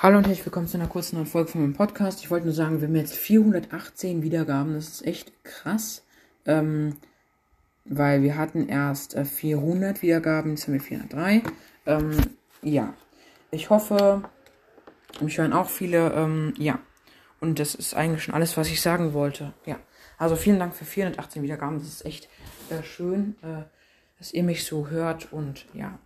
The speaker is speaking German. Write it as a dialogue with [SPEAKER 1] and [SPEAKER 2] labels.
[SPEAKER 1] Hallo und herzlich willkommen zu einer kurzen neuen Folge von meinem Podcast. Ich wollte nur sagen, wir haben jetzt 418 Wiedergaben. Das ist echt krass. Ähm, weil wir hatten erst äh, 400 Wiedergaben, jetzt haben wir 403. Ähm, ja, ich hoffe, mich hören auch viele. Ähm, ja, und das ist eigentlich schon alles, was ich sagen wollte. Ja, also vielen Dank für 418 Wiedergaben. Das ist echt äh, schön, äh, dass ihr mich so hört und ja.